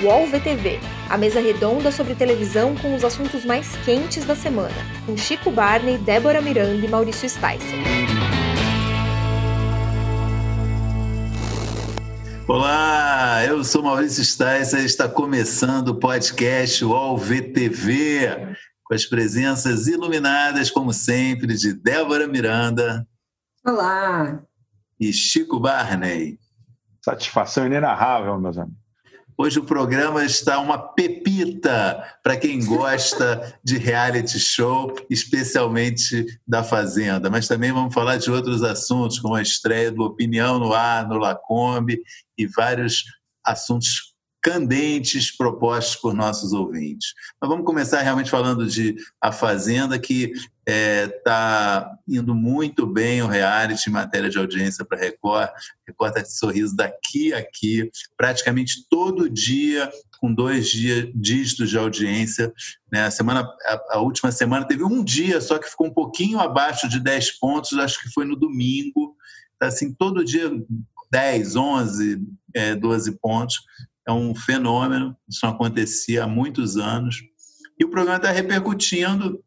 UOL VTV, a mesa redonda sobre televisão com os assuntos mais quentes da semana, com Chico Barney, Débora Miranda e Maurício Sticer. Olá, eu sou Maurício Sticer e está começando o podcast UOL VTV, com as presenças iluminadas, como sempre, de Débora Miranda. Olá! E Chico Barney. Satisfação inenarrável, meus amigos. Hoje o programa está uma pepita para quem gosta de reality show, especialmente da Fazenda. Mas também vamos falar de outros assuntos, como a estreia do Opinião no Ar, no Lacombe e vários assuntos candentes propostos por nossos ouvintes. Mas vamos começar realmente falando de A Fazenda, que está é, tá indo muito bem o reality em matéria de audiência para Record. Record está de sorriso daqui a aqui, praticamente todo dia com dois dias, dígitos de audiência. Né? A, semana, a, a, última semana teve um dia só que ficou um pouquinho abaixo de 10 pontos, acho que foi no domingo. Assim, todo dia 10, 11, é, 12 pontos é um fenômeno, isso não acontecia há muitos anos. E o programa está repercutindo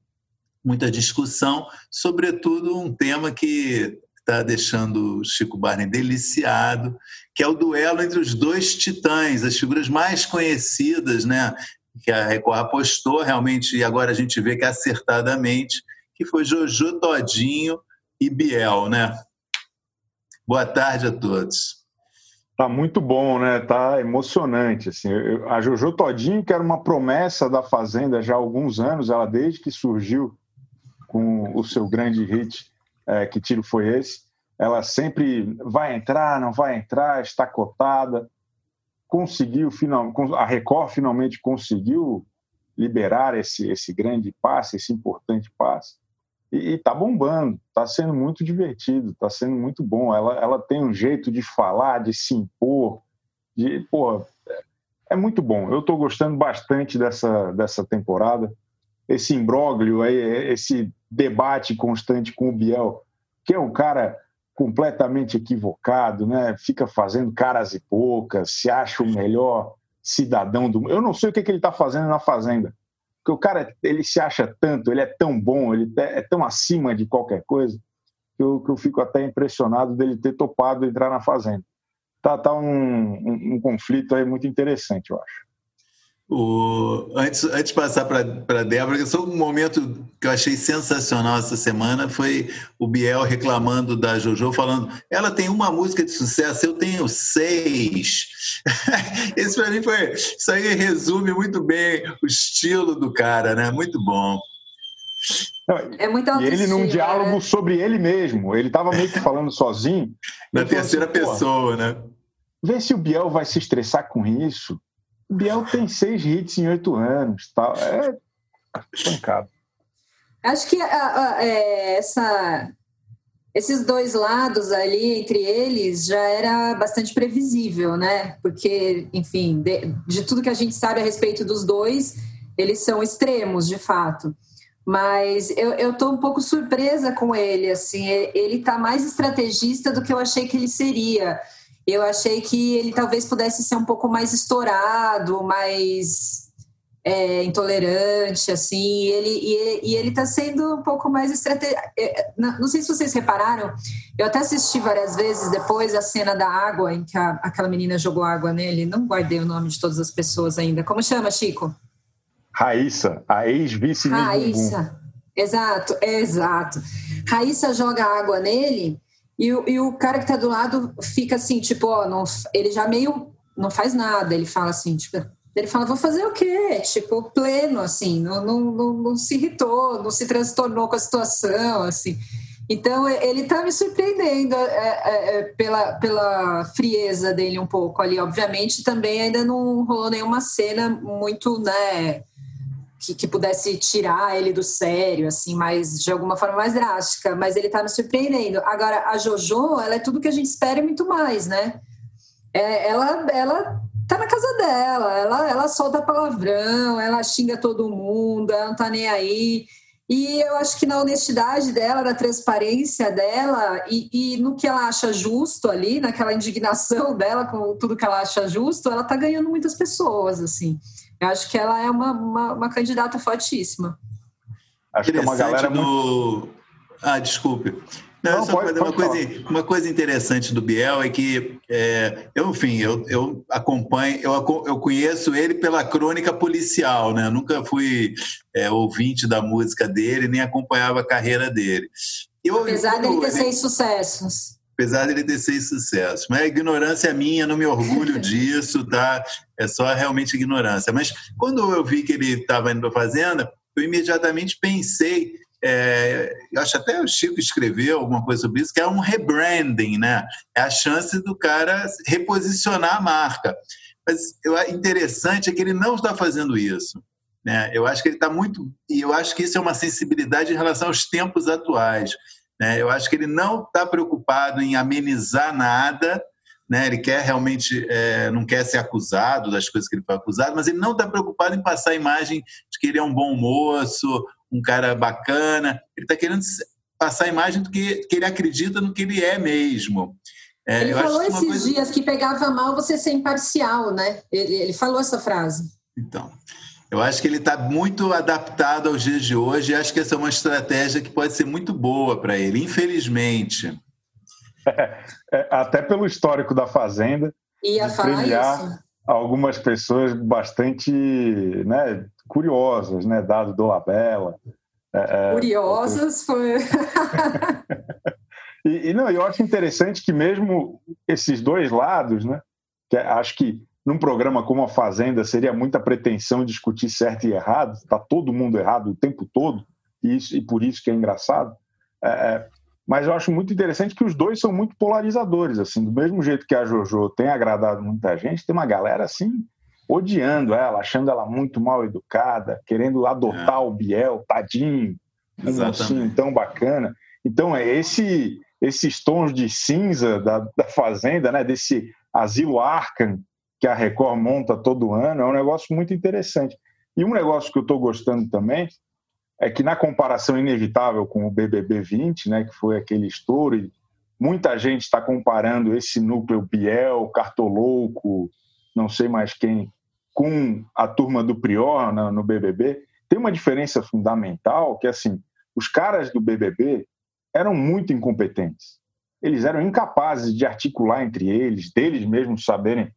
muita discussão, sobretudo um tema que está deixando Chico Barney deliciado, que é o duelo entre os dois titãs, as figuras mais conhecidas, né? que a Record apostou realmente, e agora a gente vê que acertadamente, que foi Jojo Todinho e Biel, né? Boa tarde a todos. Tá muito bom, né? Tá emocionante. Assim. a Jojo Todinho, que era uma promessa da Fazenda já há alguns anos, ela desde que surgiu com o seu grande hit, é, Que Tiro Foi Esse? Ela sempre vai entrar, não vai entrar, está cotada. Conseguiu, final, a Record finalmente conseguiu liberar esse, esse grande passe, esse importante passe e está bombando, está sendo muito divertido, está sendo muito bom. Ela, ela tem um jeito de falar, de se impor, de pô, é muito bom. Eu estou gostando bastante dessa, dessa temporada. Esse imbróglio, esse debate constante com o Biel, que é um cara completamente equivocado, né? Fica fazendo caras e poucas, se acha o melhor cidadão do mundo. Eu não sei o que, que ele está fazendo na Fazenda porque o cara ele se acha tanto, ele é tão bom, ele é tão acima de qualquer coisa, que eu, que eu fico até impressionado dele ter topado entrar na Fazenda. Tá, tá um, um, um conflito aí muito interessante, eu acho. O, antes, antes de passar para a Débora, só um momento que eu achei sensacional essa semana foi o Biel reclamando da JoJo, falando: ela tem uma música de sucesso, eu tenho seis. Esse para mim foi. Isso aí resume muito bem o estilo do cara, né? Muito bom. É muito E ele num diálogo né? sobre ele mesmo. Ele estava meio que falando sozinho. Na terceira assim, pessoa, né? Vê se o Biel vai se estressar com isso Biel tem seis hits em oito anos. Tá? É pancado. Acho que a, a, é, essa, esses dois lados ali, entre eles, já era bastante previsível, né? Porque, enfim, de, de tudo que a gente sabe a respeito dos dois, eles são extremos, de fato. Mas eu estou um pouco surpresa com ele, assim, ele está mais estrategista do que eu achei que ele seria eu achei que ele talvez pudesse ser um pouco mais estourado, mais é, intolerante, assim, e ele e, e ele está sendo um pouco mais estratégico. Não sei se vocês repararam, eu até assisti várias vezes depois a cena da água em que a, aquela menina jogou água nele. Não guardei o nome de todas as pessoas ainda. Como chama, Chico? Raíssa, a ex-vice Raíssa, exato, exato. Raíssa joga água nele e, o, e o cara que tá do lado fica assim, tipo, ó, não, ele já meio não faz nada. Ele fala assim, tipo, ele fala, vou fazer o quê? Tipo, pleno, assim, não, não, não, não se irritou, não se transtornou com a situação, assim. Então, ele tá me surpreendendo é, é, é, pela, pela frieza dele um pouco ali. Obviamente, também ainda não rolou nenhuma cena muito, né, que, que, pudesse tirar ele do sério, assim, mais de alguma forma mais drástica, mas ele tá me surpreendendo. Agora, a JoJo, ela é tudo que a gente espera e muito mais, né? É, ela, ela tá na casa dela, ela, ela solta palavrão, ela xinga todo mundo, ela não tá nem aí. E eu acho que na honestidade dela, na transparência dela e, e, no que ela acha justo ali, naquela indignação dela com tudo que ela acha justo, ela está ganhando muitas pessoas, assim. Eu acho que ela é uma, uma, uma candidata fortíssima. Acho que é uma galera do... muito... Ah, desculpe. Não, Não pode, uma, coisa, uma coisa interessante do Biel é que, é, eu, enfim, eu, eu acompanho, eu, eu conheço ele pela crônica policial, né? Eu nunca fui é, ouvinte da música dele, nem acompanhava a carreira dele. Eu, Apesar dele ter seis sucessos. Apesar dele ter seis sucessos. Mas a ignorância é minha, não me orgulho disso, tá? É só realmente ignorância. Mas quando eu vi que ele estava indo para a Fazenda, eu imediatamente pensei é, acho até o Chico escreveu alguma coisa sobre isso, que é um rebranding, né? É a chance do cara reposicionar a marca. Mas o interessante é que ele não está fazendo isso. Né? Eu acho que ele está muito. E eu acho que isso é uma sensibilidade em relação aos tempos atuais. Né? Eu acho que ele não está preocupado em amenizar nada. Né? Ele quer realmente, é, não quer ser acusado das coisas que ele foi acusado, mas ele não está preocupado em passar a imagem de que ele é um bom moço um cara bacana. Ele está querendo passar a imagem do que, que ele acredita no que ele é mesmo. É, ele falou esses coisa... dias que pegava mal você ser imparcial, né? Ele, ele falou essa frase. Então, eu acho que ele está muito adaptado aos dias de hoje e acho que essa é uma estratégia que pode ser muito boa para ele, infelizmente. É, é, até pelo histórico da Fazenda. Ia falar isso. Algumas pessoas bastante né, curiosas, né? Dado do Labella. É, é Curiosas foi. e, e, não, eu acho interessante que mesmo esses dois lados, né? Que é, acho que num programa como a Fazenda seria muita pretensão discutir certo e errado, está todo mundo errado o tempo todo, e, isso, e por isso que é engraçado. É, é, mas eu acho muito interessante que os dois são muito polarizadores, assim, do mesmo jeito que a JoJo tem agradado muita gente, tem uma galera assim odiando ela, achando ela muito mal educada, querendo adotar é. o Biel, tadinho, um mocinho tão bacana. Então, é esse, esses tons de cinza da, da Fazenda, né, desse asilo Arkham que a Record monta todo ano, é um negócio muito interessante. E um negócio que eu estou gostando também é que, na comparação inevitável com o BBB 20, né, que foi aquele estouro, muita gente está comparando esse núcleo Biel, Cartolouco, não sei mais quem, com a turma do Prior no BBB, tem uma diferença fundamental que, assim, os caras do BBB eram muito incompetentes. Eles eram incapazes de articular entre eles, deles mesmos saberem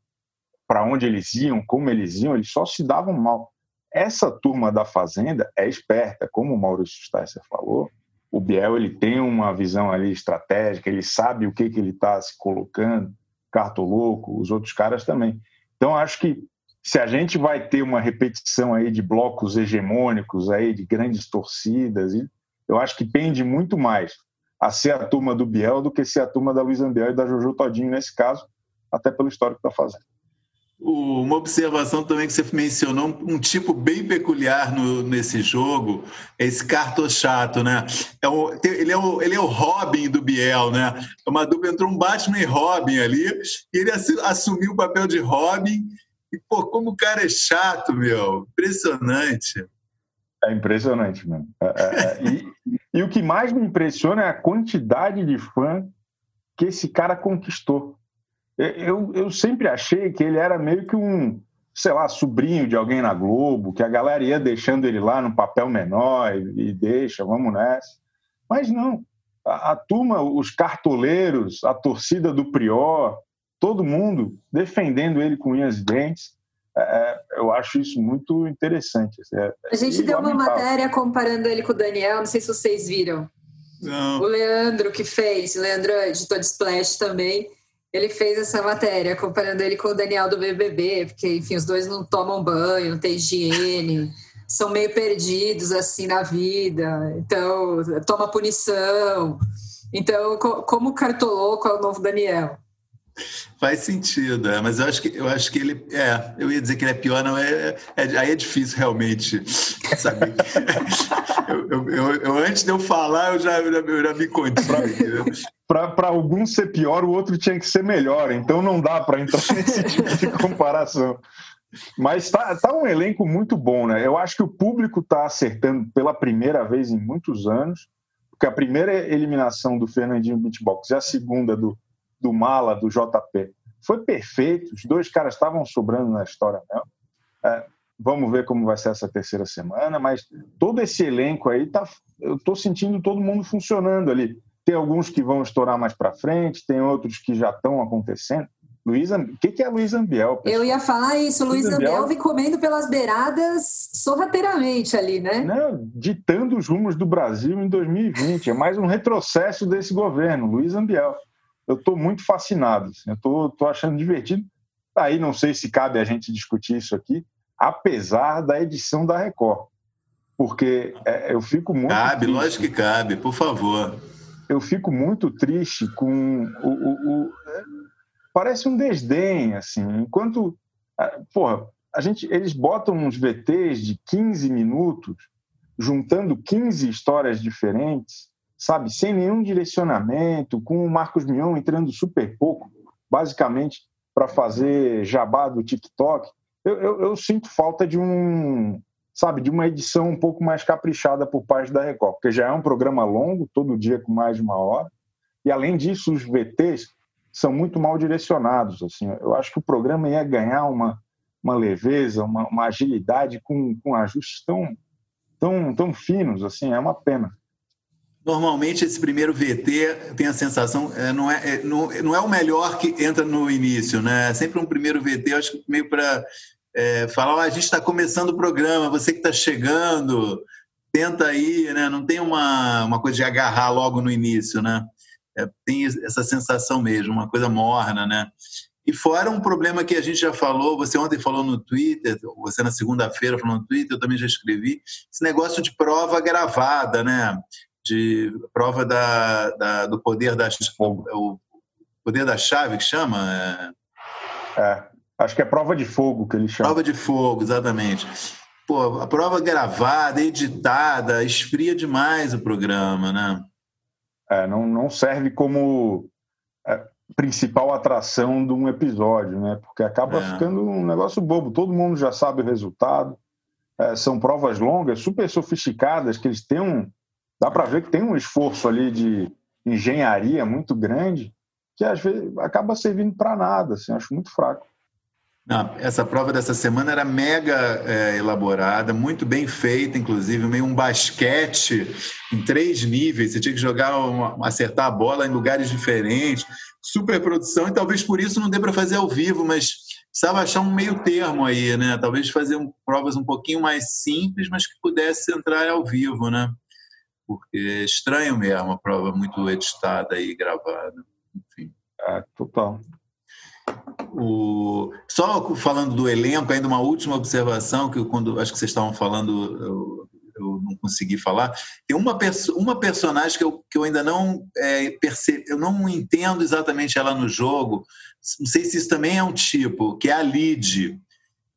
para onde eles iam, como eles iam, eles só se davam mal. Essa turma da Fazenda é esperta, como o Maurício Stasser falou. O Biel ele tem uma visão ali estratégica, ele sabe o que, que ele está se colocando, Cartoloco, os outros caras também. Então, acho que se a gente vai ter uma repetição aí de blocos hegemônicos aí de grandes torcidas, eu acho que pende muito mais a ser a turma do Biel do que ser a turma da Luiz Ambiel e da Jojo Todinho nesse caso, até pelo histórico está fazendo. Uma observação também que você mencionou, um tipo bem peculiar no, nesse jogo, é esse cartochato, né? É o, ele, é o, ele é o Robin do Biel, né? É uma dupla, entrou um Batman e Robin ali, e ele assumiu o papel de Robin e, pô, como o cara é chato, meu. Impressionante. É impressionante, mano. É, é, é, e, e, o que mais me impressiona é a quantidade de fã que esse cara conquistou. Eu, eu sempre achei que ele era meio que um, sei lá, sobrinho de alguém na Globo, que a galera ia deixando ele lá no papel menor e, e deixa, vamos nessa. Mas não. A, a turma, os cartoleiros, a torcida do Prior, todo mundo defendendo ele com unhas e dentes. É, é eu acho isso muito interessante. É, a gente deu uma matéria comparando ele com o Daniel, não sei se vocês viram. Não. O Leandro que fez, o Leandro é editor de Splash também, ele fez essa matéria comparando ele com o Daniel do BBB, porque, enfim, os dois não tomam banho, não tem higiene, são meio perdidos, assim, na vida, então, toma punição. Então, como cartoloco é o novo Daniel? Faz sentido, é, mas eu acho que eu acho que ele é, eu ia dizer que ele é pior, não é, é aí é difícil realmente saber. eu, eu, eu, eu, antes de eu falar, eu já, eu já, eu já me contive. Para algum ser pior, o outro tinha que ser melhor, então não dá para entrar nesse tipo de comparação. Mas tá, tá um elenco muito bom, né? Eu acho que o público está acertando pela primeira vez em muitos anos, porque a primeira eliminação do Fernandinho Beatbox e a segunda do, do Mala, do JP, foi perfeito. Os dois caras estavam sobrando na história mesmo. É, vamos ver como vai ser essa terceira semana, mas todo esse elenco aí tá. Eu estou sentindo todo mundo funcionando ali. Tem alguns que vão estourar mais para frente, tem outros que já estão acontecendo. Luiz, o que, que é Luiz Ambiel? Pessoal? Eu ia falar isso, Luiz, Luiz Ambiel vem comendo pelas beiradas sorrateiramente ali, né? Não, ditando os rumos do Brasil em 2020. É mais um retrocesso desse governo, Luiz Ambiel. Eu estou muito fascinado, assim, eu estou achando divertido. Aí não sei se cabe a gente discutir isso aqui, apesar da edição da Record. Porque é, eu fico muito. Cabe, triste. lógico que cabe, por favor. Eu fico muito triste com o, o, o parece um desdém, assim. Enquanto, porra, a gente, eles botam uns VTs de 15 minutos, juntando 15 histórias diferentes, sabe, sem nenhum direcionamento, com o Marcos Mion entrando super pouco, basicamente para fazer jabá do TikTok. Eu, eu, eu, sinto falta de um, sabe, de uma edição um pouco mais caprichada por parte da Record, porque já é um programa longo, todo dia com mais de uma hora, e além disso, os VTs são muito mal direcionados. Assim, eu acho que o programa ia ganhar uma, uma leveza, uma, uma agilidade com, com ajustes tão, tão, tão finos. Assim, é uma pena. Normalmente esse primeiro VT tem a sensação é, não é, é não, não é o melhor que entra no início, né? É sempre um primeiro VT, acho que meio para é, falar, oh, a gente está começando o programa, você que está chegando, tenta aí, né? Não tem uma, uma coisa de agarrar logo no início, né? é, tem essa sensação mesmo, uma coisa morna, né? E fora um problema que a gente já falou, você ontem falou no Twitter, você na segunda-feira falou no Twitter, eu também já escrevi, esse negócio de prova gravada, né? De prova da, da do poder da o poder da chave que chama? É, acho que é prova de fogo que ele chama. Prova de fogo, exatamente. Pô, a prova gravada, editada, esfria demais o programa, né? É, não, não serve como é, principal atração de um episódio, né? Porque acaba é. ficando um negócio bobo. Todo mundo já sabe o resultado. É, são provas longas, super sofisticadas, que eles têm um. Dá para ver que tem um esforço ali de engenharia muito grande, que às vezes acaba servindo para nada. Assim, acho muito fraco. Não, essa prova dessa semana era mega é, elaborada, muito bem feita, inclusive, meio um basquete em três níveis. Você tinha que jogar, uma, acertar a bola em lugares diferentes, super produção, e talvez por isso não dê para fazer ao vivo, mas precisava achar um meio termo aí, né? Talvez fazer um, provas um pouquinho mais simples, mas que pudesse entrar ao vivo, né? Porque é estranho mesmo a prova muito editada e gravada. Enfim. É, total. O... Só falando do elenco, ainda uma última observação, que eu, quando acho que vocês estavam falando, eu, eu não consegui falar. Tem uma, perso uma personagem que eu, que eu ainda não é, percebo, eu não entendo exatamente ela no jogo. Não sei se isso também é um tipo, que é a Lid,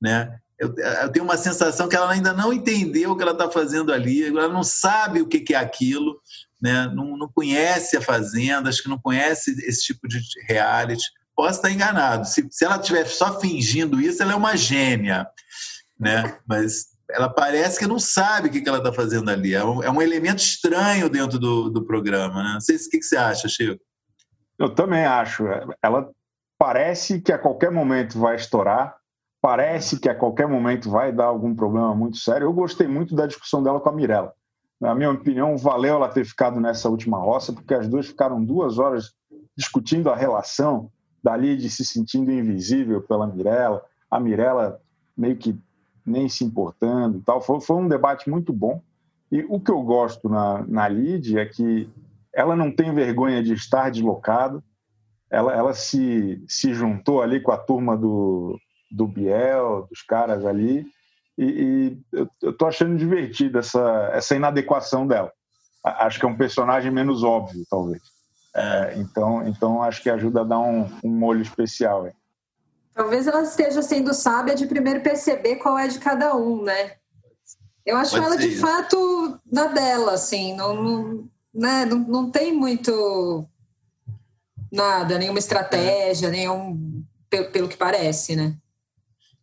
né? Eu, eu, tenho uma sensação que ela ainda não entendeu o que ela está fazendo ali, ela não sabe o que, que é aquilo, né? não, não conhece a Fazenda, acho que não conhece esse tipo de reality posso estar enganado. Se, se ela estiver só fingindo isso, ela é uma gênia, né? Mas ela parece que não sabe o que, ela está fazendo ali. É um, é um, elemento estranho dentro do, do programa, né? Não sei se, o que, que você acha, Chico. Eu também acho. Ela parece que a qualquer momento vai estourar, parece que a qualquer momento vai dar algum problema muito sério. Eu gostei muito da discussão dela com a Mirella. Na minha opinião, valeu ela ter ficado nessa última roça, porque as duas ficaram duas horas discutindo a relação dali de se sentindo invisível pela Mirella, a Mirella meio que nem se importando e tal. Foi, foi um debate muito bom. E o que eu gosto na, na Lid é que ela não tem vergonha de estar deslocada, ela, ela se, se juntou ali com a turma do, do Biel, dos caras ali, e, e eu, estou achando divertida essa, essa inadequação dela. Acho que é um personagem menos óbvio, talvez. É, então, então acho que ajuda a dar um, um molho especial. Talvez ela esteja sendo sábia de primeiro perceber qual é de cada um, né? Eu acho Pode ela de isso. fato na dela, assim, não, não, né? não, não tem muito nada, nenhuma estratégia, nenhum, pelo, pelo que parece, né?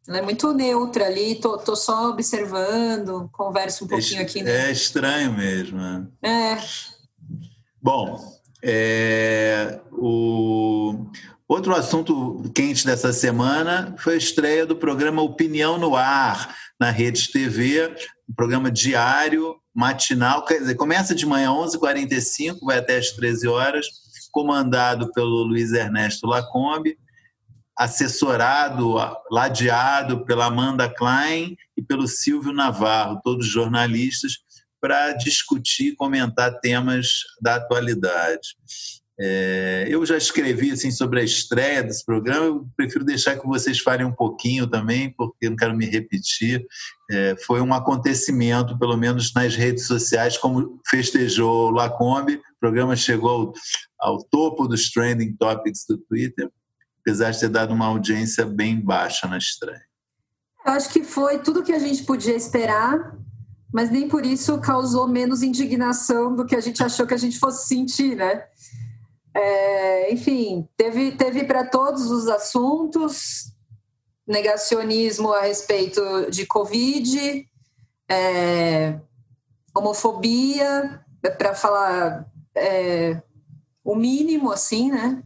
Ela é muito neutra ali, tô, tô só observando, converso um pouquinho é, aqui. Né? É estranho mesmo. Né? É. Bom, é, o outro assunto quente dessa semana foi a estreia do programa Opinião no Ar, na Rede TV, um programa diário, matinal, quer dizer, começa de manhã às 11h45, vai até às 13 horas, comandado pelo Luiz Ernesto Lacombe, assessorado, ladeado pela Amanda Klein e pelo Silvio Navarro, todos jornalistas, para discutir e comentar temas da atualidade. É, eu já escrevi assim sobre a estreia desse programa, eu prefiro deixar que vocês falem um pouquinho também, porque não quero me repetir. É, foi um acontecimento, pelo menos nas redes sociais, como festejou o Lacombe, o programa chegou ao, ao topo dos trending topics do Twitter, apesar de ter dado uma audiência bem baixa na estreia. Eu acho que foi tudo que a gente podia esperar, mas nem por isso causou menos indignação do que a gente achou que a gente fosse sentir, né? É, enfim, teve, teve para todos os assuntos negacionismo a respeito de Covid, é, homofobia, para falar é, o mínimo, assim, né?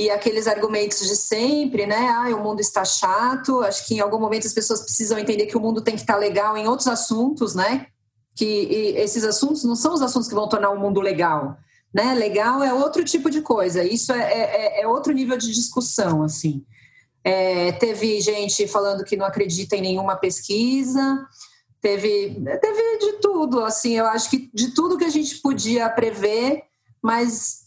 E aqueles argumentos de sempre, né? Ah, o mundo está chato. Acho que em algum momento as pessoas precisam entender que o mundo tem que estar legal em outros assuntos, né? Que esses assuntos não são os assuntos que vão tornar o mundo legal né? Legal é outro tipo de coisa. Isso é, é, é outro nível de discussão, assim. É, teve gente falando que não acredita em nenhuma pesquisa. Teve, teve de tudo, assim. Eu acho que de tudo que a gente podia prever, mas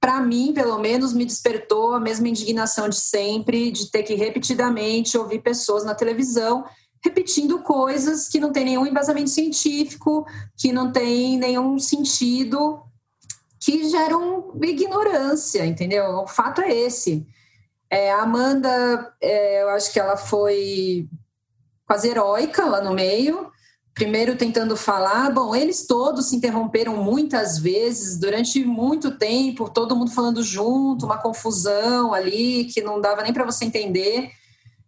para mim, pelo menos, me despertou a mesma indignação de sempre, de ter que repetidamente ouvir pessoas na televisão repetindo coisas que não tem nenhum embasamento científico, que não tem nenhum sentido que geram ignorância, entendeu? O fato é esse. É, a Amanda, é, eu acho que ela foi quase heróica lá no meio, primeiro tentando falar, bom, eles todos se interromperam muitas vezes durante muito tempo, todo mundo falando junto, uma confusão ali que não dava nem para você entender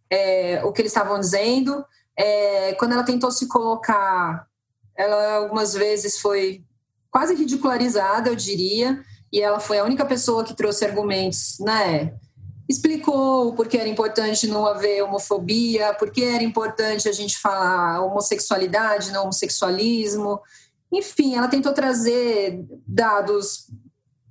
é, o que eles estavam dizendo. É, quando ela tentou se colocar, ela algumas vezes foi quase ridicularizada, eu diria, e ela foi a única pessoa que trouxe argumentos, né? Explicou por que era importante não haver homofobia, por que era importante a gente falar homossexualidade, não homossexualismo. Enfim, ela tentou trazer dados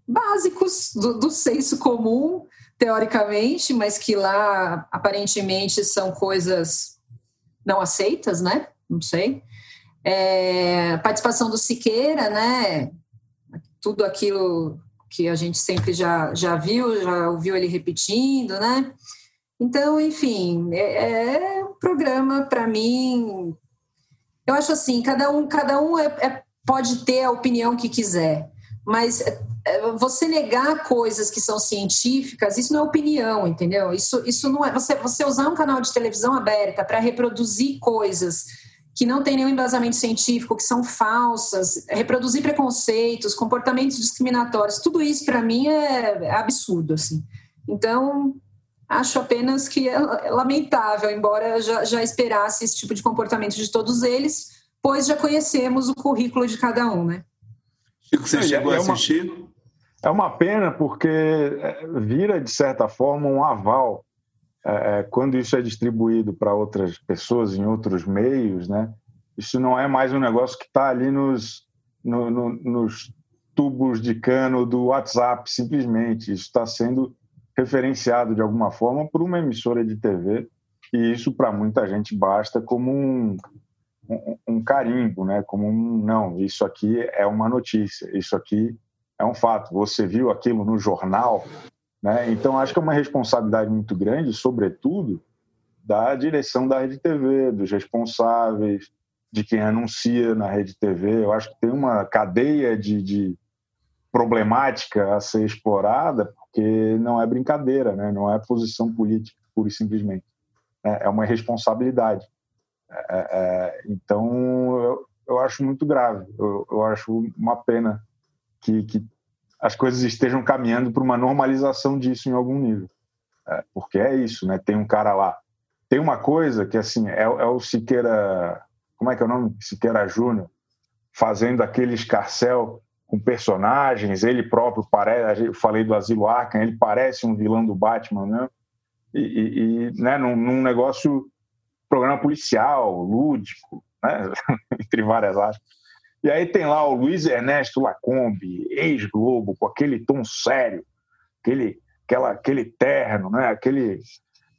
básicos do, do senso comum, teoricamente, mas que lá aparentemente são coisas não aceitas, né? Não sei. É, participação do Siqueira, né? Tudo aquilo que a gente sempre já, já viu, já ouviu ele repetindo, né? Então, enfim, é, é um programa para mim. Eu acho assim, cada um, cada um é, é, pode ter a opinião que quiser, mas é, é, você negar coisas que são científicas, isso não é opinião, entendeu? Isso, isso não é. Você, você usar um canal de televisão aberta para reproduzir coisas que não tem nenhum embasamento científico, que são falsas, reproduzir preconceitos, comportamentos discriminatórios, tudo isso para mim é, é absurdo, assim. Então, acho apenas que é lamentável, embora já, já esperasse esse tipo de comportamento de todos eles, pois já conhecemos o currículo de cada um, né? Chico, você chegou é a assistir? é uma pena porque é, vira, de certa forma, um aval é, é, quando isso é distribuído para outras pessoas em outros meios, né? Isso não é mais um negócio que está ali nos, no, no, nos tubos de cano do WhatsApp, simplesmente. Isso está sendo referenciado de alguma forma por uma emissora de TV e isso para muita gente basta como um, um, um, carimbo, né? Como um não, isso aqui é uma notícia, isso aqui é um fato. Você viu aquilo no jornal, né? Então, acho que é uma responsabilidade muito grande, sobretudo, da direção da Rede TV, dos responsáveis, de quem anuncia na Rede TV. Eu acho que tem uma cadeia de, de problemática a ser explorada, porque não é brincadeira, né? não é posição política, pura e simplesmente. É, é uma responsabilidade. É, é, é, então, eu, eu acho muito grave. Eu, eu acho uma pena que, que as coisas estejam caminhando para uma normalização disso em algum nível. É, porque é isso, né? Tem um cara lá tem uma coisa que assim é, é o Siqueira, como é que é o nome? Siqueira Júnior, fazendo aquele escarcel com personagens, ele próprio parece, eu falei do Asilo Arkham, ele parece um vilão do Batman, né? E, e, e né, num, num, negócio, programa policial, lúdico, né? entre várias aspas. E aí tem lá o Luiz Ernesto Lacombe, ex-Globo, com aquele tom sério, aquele, aquela, aquele terno, né? aquele,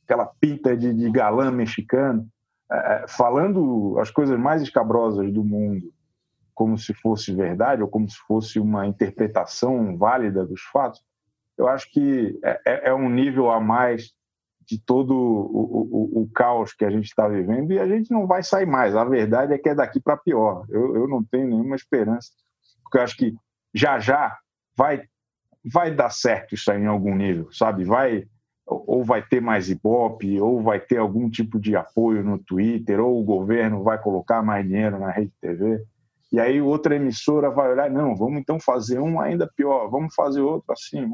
aquela pinta de, de galã mexicano, é, falando as coisas mais escabrosas do mundo como se fosse verdade ou como se fosse uma interpretação válida dos fatos, eu acho que é, é, é um nível a mais de todo o, o, o caos que a gente está vivendo e a gente não vai sair mais. A verdade é que é daqui para pior. Eu, eu não tenho nenhuma esperança, porque eu acho que já já vai vai dar certo isso aí em algum nível, sabe? Vai ou vai ter mais ibope, ou vai ter algum tipo de apoio no Twitter, ou o governo vai colocar mais dinheiro na rede TV. E aí outra emissora vai olhar, não, vamos então fazer um ainda pior, vamos fazer outro assim.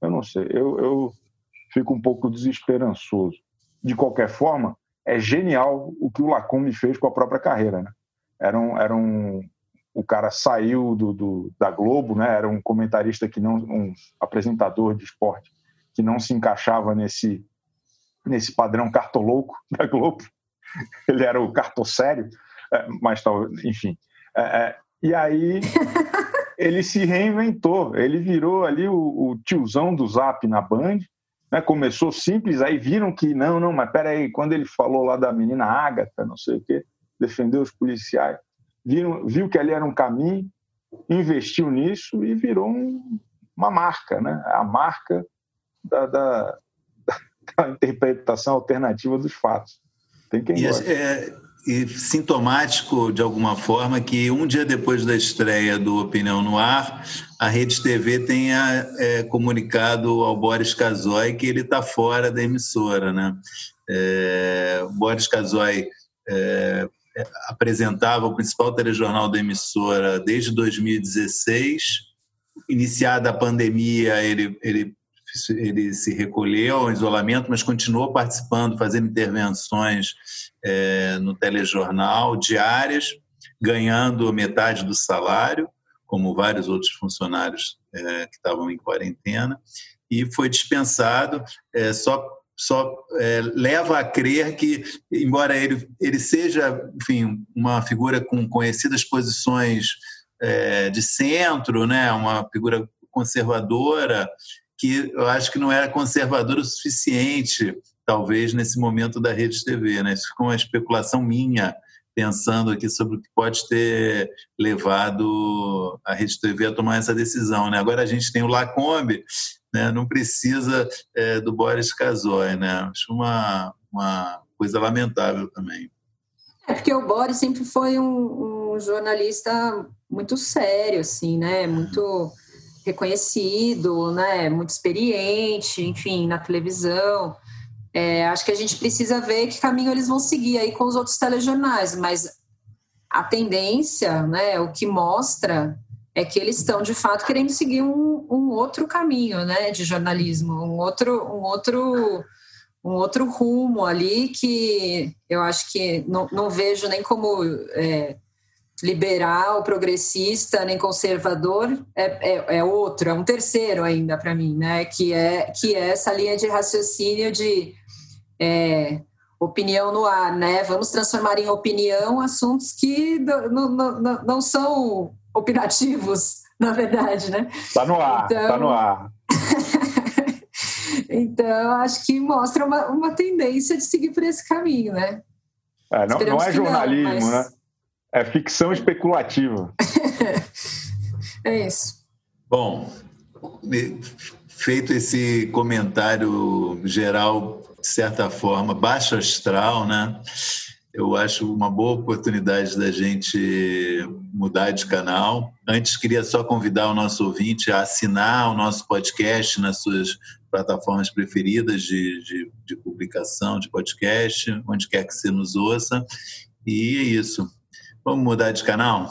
Eu não sei, eu, eu fico um pouco desesperançoso. De qualquer forma, é genial o que o Lacombe fez com a própria carreira. Né? Era um, era um, o cara saiu do, do, da Globo, né? era um comentarista que não, um apresentador de esporte que não se encaixava nesse, nesse padrão cartolouco da Globo. Ele era o cartosério, é, mas enfim. É, é, e aí ele se reinventou, ele virou ali o, o tiozão do Zap na Band, né? começou simples, aí viram que não, não, mas peraí, quando ele falou lá da menina Ágata, não sei o quê, defendeu os policiais, viram, viu que ali era um caminho, investiu nisso e virou um, uma marca, né? a marca da, da, da interpretação alternativa dos fatos. Tem quem gosta. É, e sintomático, de alguma forma, que um dia depois da estreia do Opinião no Ar, a Rede TV tenha é, comunicado ao Boris Casoy que ele está fora da emissora. Né? É, Boris Casoy é, apresentava o principal telejornal da emissora desde 2016. Iniciada a pandemia, ele, ele ele se recolheu ao isolamento, mas continuou participando, fazendo intervenções é, no telejornal diárias, ganhando metade do salário, como vários outros funcionários é, que estavam em quarentena, e foi dispensado. É, só só é, leva a crer que, embora ele, ele seja, enfim, uma figura com conhecidas posições é, de centro, né, uma figura conservadora, que eu acho que não era conservador o suficiente, talvez, nesse momento da Rede TV. Né? Isso ficou uma especulação minha, pensando aqui sobre o que pode ter levado a Rede TV a tomar essa decisão. Né? Agora a gente tem o Lacombe, né? não precisa é, do Boris Casoy. Né? Acho uma, uma coisa lamentável também. É porque o Boris sempre foi um, um jornalista muito sério, assim, né? Muito reconhecido, né, muito experiente, enfim, na televisão. É, acho que a gente precisa ver que caminho eles vão seguir aí com os outros telejornais, mas a tendência, né, o que mostra é que eles estão de fato querendo seguir um, um outro caminho, né, de jornalismo, um outro, um outro, um outro rumo ali que eu acho que não, não vejo nem como é, liberal, progressista, nem conservador, é, é, é outro, é um terceiro ainda para mim, né? Que é, que é essa linha de raciocínio de é, opinião no ar, né? Vamos transformar em opinião assuntos que não, não, não são opinativos, na verdade, né? Tá no ar, então, tá no ar. então, acho que mostra uma, uma tendência de seguir por esse caminho, né? É, não, não, é jornalismo, não, mas... né? É ficção especulativa. é isso. Bom, feito esse comentário geral, de certa forma, baixo astral, né? Eu acho uma boa oportunidade da gente mudar de canal. Antes, queria só convidar o nosso ouvinte a assinar o nosso podcast nas suas plataformas preferidas de, de, de publicação de podcast, onde quer que você nos ouça. E é isso. Vamos mudar de canal?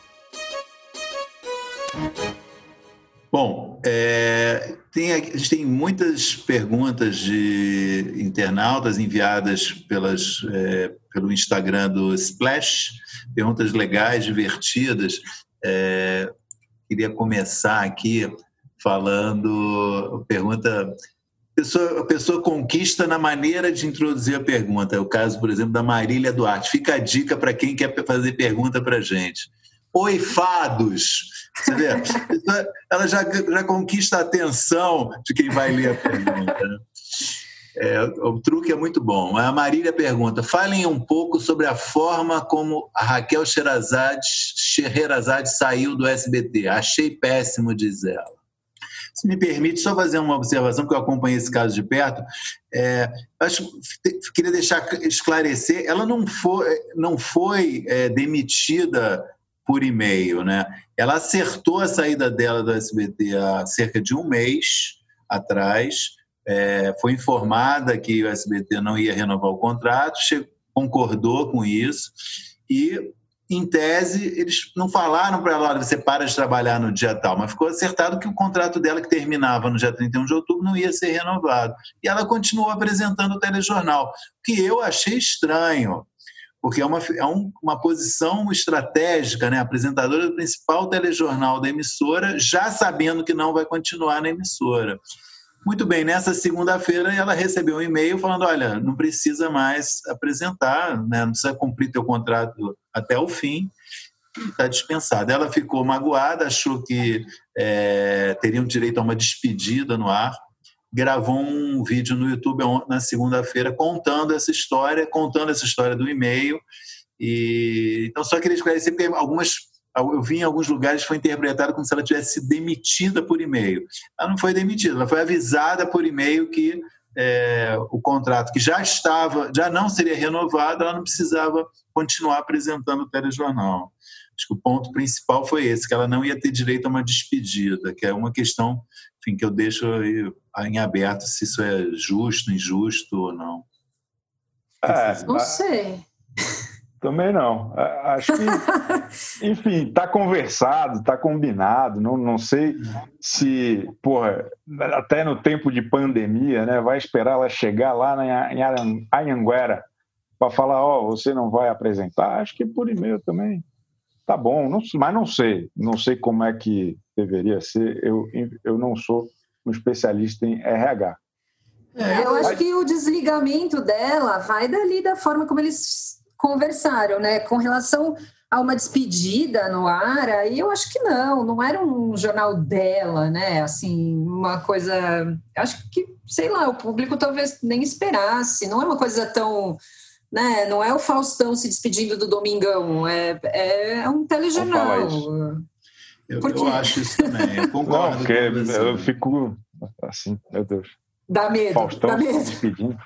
Bom, é, tem, a gente tem muitas perguntas de internautas enviadas pelas, é, pelo Instagram do Splash, perguntas legais, divertidas. É, queria começar aqui falando, pergunta a pessoa, a pessoa conquista na maneira de introduzir a pergunta. É o caso, por exemplo, da Marília Duarte. Fica a dica para quem quer fazer pergunta para a gente. Oi, fados! Você vê? Ela já, já conquista a atenção de quem vai ler a pergunta. Né? É, o truque é muito bom. A Marília pergunta: falem um pouco sobre a forma como a Raquel Sherazade, Sherazade saiu do SBT. Achei péssimo, diz ela. Se me permite só fazer uma observação, porque eu acompanhei esse caso de perto. É, acho queria deixar esclarecer: ela não foi, não foi é, demitida por e-mail, né? Ela acertou a saída dela do SBT há cerca de um mês atrás, é, foi informada que o SBT não ia renovar o contrato, chegou, concordou com isso e, em tese, eles não falaram para ela, você para de trabalhar no dia tal, mas ficou acertado que o contrato dela, que terminava no dia 31 de outubro, não ia ser renovado. E ela continuou apresentando o telejornal, o que eu achei estranho, porque é uma, é um, uma posição estratégica, né? apresentadora do principal telejornal da emissora, já sabendo que não vai continuar na emissora. Muito bem, nessa segunda-feira ela recebeu um e-mail falando: olha, não precisa mais apresentar, né? não precisa cumprir teu contrato até o fim, está dispensada. Ela ficou magoada, achou que é, teriam direito a uma despedida no ar, gravou um vídeo no YouTube na segunda-feira contando essa história, contando essa história do e-mail. E então só queria esclarecer porque algumas eu vi em alguns lugares foi interpretado como se ela tivesse sido demitida por e-mail. Ela não foi demitida, ela foi avisada por e-mail que é, o contrato que já estava, já não seria renovado, ela não precisava continuar apresentando o telejornal. Acho que o ponto principal foi esse, que ela não ia ter direito a uma despedida, que é uma questão enfim, que eu deixo em aberto se isso é justo, injusto ou não. É, não sei. Também não. Acho que, enfim, está conversado, está combinado. Não, não sei se, porra, até no tempo de pandemia, né, vai esperar ela chegar lá em Anhanguera para falar: Ó, oh, você não vai apresentar? Acho que por e-mail também tá bom, não, mas não sei, não sei como é que deveria ser. Eu, eu não sou um especialista em RH. É, eu acho que o desligamento dela vai dali da forma como eles conversaram, né? Com relação a uma despedida no ar, aí eu acho que não, não era um jornal dela, né? Assim, uma coisa. Acho que, sei lá, o público talvez nem esperasse, não é uma coisa tão né? Não é o Faustão se despedindo do Domingão, é, é um telejornal. Eu, eu, acho isso também, eu concordo. Não, porque eu fico assim, meu Deus. Dá medo, Faustão dá medo. despedindo.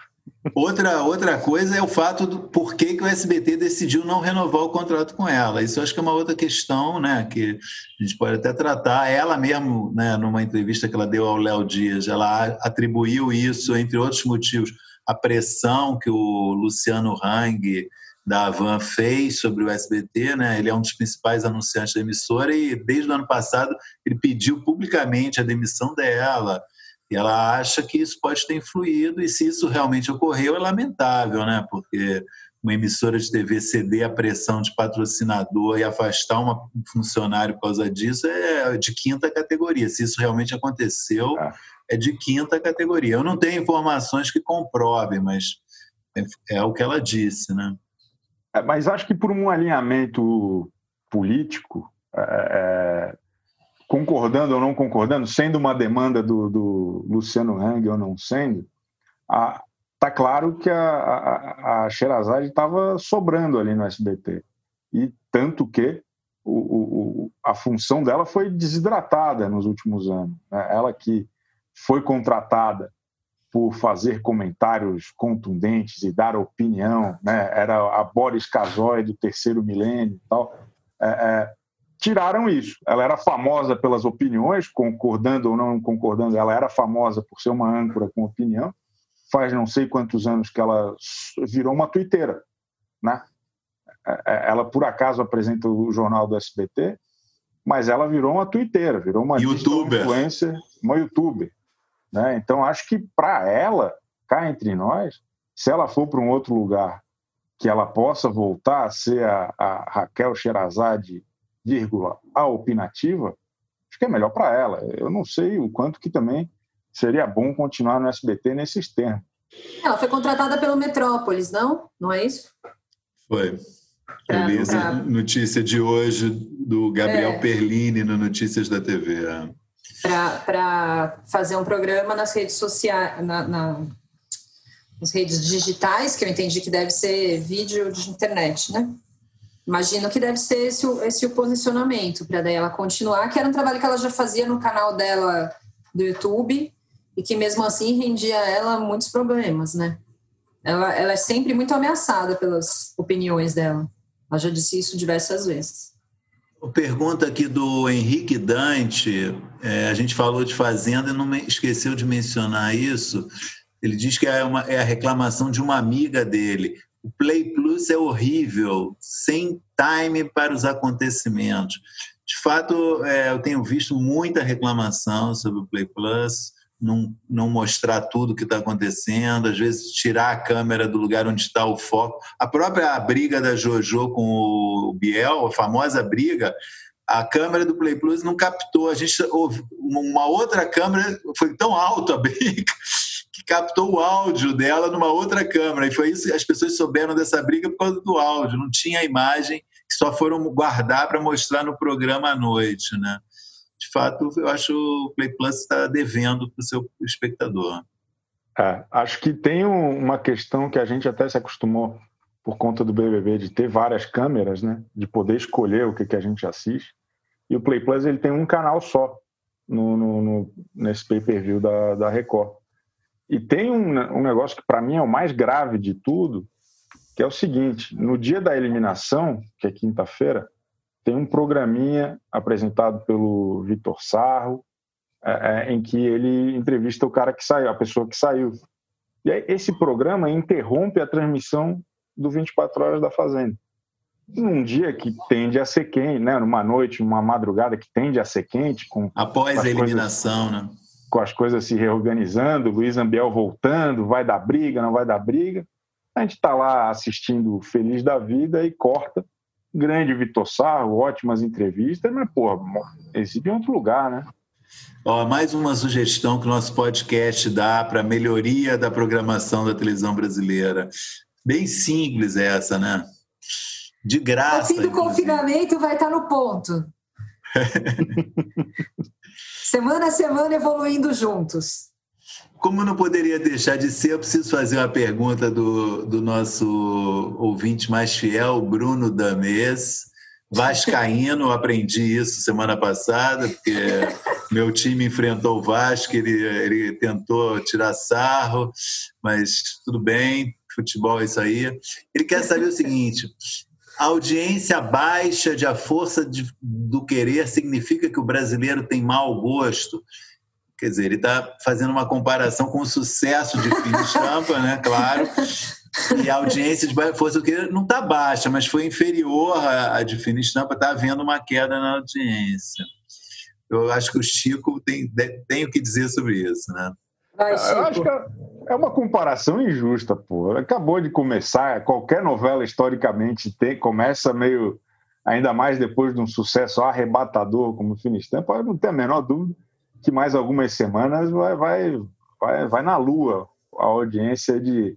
Outra, outra coisa é o fato do por que, que o SBT decidiu não renovar o contrato com ela. Isso acho que é uma outra questão, né? Que a gente pode até tratar. Ela mesmo, né, numa entrevista que ela deu ao Léo Dias, ela atribuiu isso, entre outros motivos, a pressão que o Luciano Hang da Avan fez sobre o SBT, né? Ele é um dos principais anunciantes da emissora e desde o ano passado ele pediu publicamente a demissão dela. E ela acha que isso pode ter influído e se isso realmente ocorreu é lamentável, né? Porque uma emissora de TV ceder a pressão de patrocinador e afastar uma, um funcionário por causa disso é de quinta categoria. Se isso realmente aconteceu, é é de quinta categoria. Eu não tenho informações que comprovem, mas é, é o que ela disse, né? É, mas acho que por um alinhamento político, é, é concordando ou não concordando, sendo uma demanda do, do Luciano Hang ou não sendo, está claro que a, a, a Sherazade estava sobrando ali no SBT. E tanto que o, o, a função dela foi desidratada nos últimos anos. Né? Ela que foi contratada por fazer comentários contundentes e dar opinião, né? era a Boris Casoy do terceiro milênio e tal. É, é, tiraram isso. Ela era famosa pelas opiniões, concordando ou não concordando, ela era famosa por ser uma âncora com opinião. Faz não sei quantos anos que ela virou uma tuiteira, né? É, é, ela por acaso apresenta o jornal do SBT, mas ela virou uma tuiteira, virou uma influencer, uma youtuber. Né? Então acho que para ela, cá entre nós, se ela for para um outro lugar que ela possa voltar a ser a, a Raquel Sherazade, vírgula, a opinativa, acho que é melhor para ela. Eu não sei o quanto que também seria bom continuar no SBT nesses termos. Ela foi contratada pelo Metrópolis, não? Não é isso? Foi. Eu li essa notícia de hoje do Gabriel é. Perlini no Notícias da TV. É. Para fazer um programa nas redes sociais, na, na, nas redes digitais, que eu entendi que deve ser vídeo de internet, né? Imagino que deve ser esse, esse o posicionamento, para daí ela continuar, que era um trabalho que ela já fazia no canal dela do YouTube e que mesmo assim rendia a ela muitos problemas, né? Ela, ela é sempre muito ameaçada pelas opiniões dela. Ela já disse isso diversas vezes. Pergunta aqui do Henrique Dante. É, a gente falou de Fazenda e não esqueceu de mencionar isso. Ele diz que é, uma, é a reclamação de uma amiga dele. O Play Plus é horrível, sem time para os acontecimentos. De fato, é, eu tenho visto muita reclamação sobre o Play Plus não, não mostrar tudo o que está acontecendo, às vezes tirar a câmera do lugar onde está o foco. A própria briga da JoJo com o Biel, a famosa briga, a câmera do Play Plus não captou. A gente ouve uma outra câmera, foi tão alto a briga que captou o áudio dela numa outra câmera. E foi isso as pessoas souberam dessa briga por causa do áudio. Não tinha a imagem só foram guardar para mostrar no programa à noite, né? De fato, eu acho o Play Plus está devendo para o seu espectador. É, acho que tem uma questão que a gente até se acostumou por conta do BBB de ter várias câmeras, né? De poder escolher o que, que a gente assiste. E o Play Plus ele tem um canal só no, no, no nesse pay-per-view da, da Record. E tem um, um negócio que para mim é o mais grave de tudo, que é o seguinte: no dia da eliminação, que é quinta-feira, tem um programinha apresentado pelo Vitor Sarro, é, é, em que ele entrevista o cara que saiu, a pessoa que saiu. E aí, esse programa interrompe a transmissão do 24 Horas da Fazenda. Num dia que tende a ser quente, né? numa noite, uma madrugada que tende a ser quente. Com, Após com a eliminação, coisas, né? Com as coisas se reorganizando, Luiz Ambiel voltando, vai dar briga, não vai dar briga. A gente está lá assistindo Feliz da Vida e corta grande Vitor Sarro, ótimas entrevistas, mas, pô, exibe em outro lugar, né? Ó, mais uma sugestão que o nosso podcast dá para melhoria da programação da televisão brasileira. Bem simples essa, né? De graça. O fim do inclusive. confinamento vai estar no ponto. semana a semana evoluindo juntos. Como não poderia deixar de ser, eu preciso fazer uma pergunta do, do nosso ouvinte mais fiel, Bruno Damês. Vascaíno, aprendi isso semana passada, porque meu time enfrentou o Vasco, ele, ele tentou tirar sarro, mas tudo bem, futebol é isso aí. Ele quer saber o seguinte: a audiência baixa de a força de, do querer significa que o brasileiro tem mau gosto? Quer dizer, ele está fazendo uma comparação com o sucesso de Fim de Estampa, né? Claro. E a audiência de Força do Querer não está baixa, mas foi inferior à, de Fina Estampa, está havendo uma queda na audiência. Eu acho que o Chico tem, tem o que dizer sobre isso, né? Vai, Eu acho que é, é uma comparação injusta, pô. Acabou de começar, qualquer novela historicamente tem, começa meio, ainda mais depois de um sucesso arrebatador como Fina Estampa, não tem a menor dúvida que mais algumas semanas vai, vai, vai, vai na lua a audiência de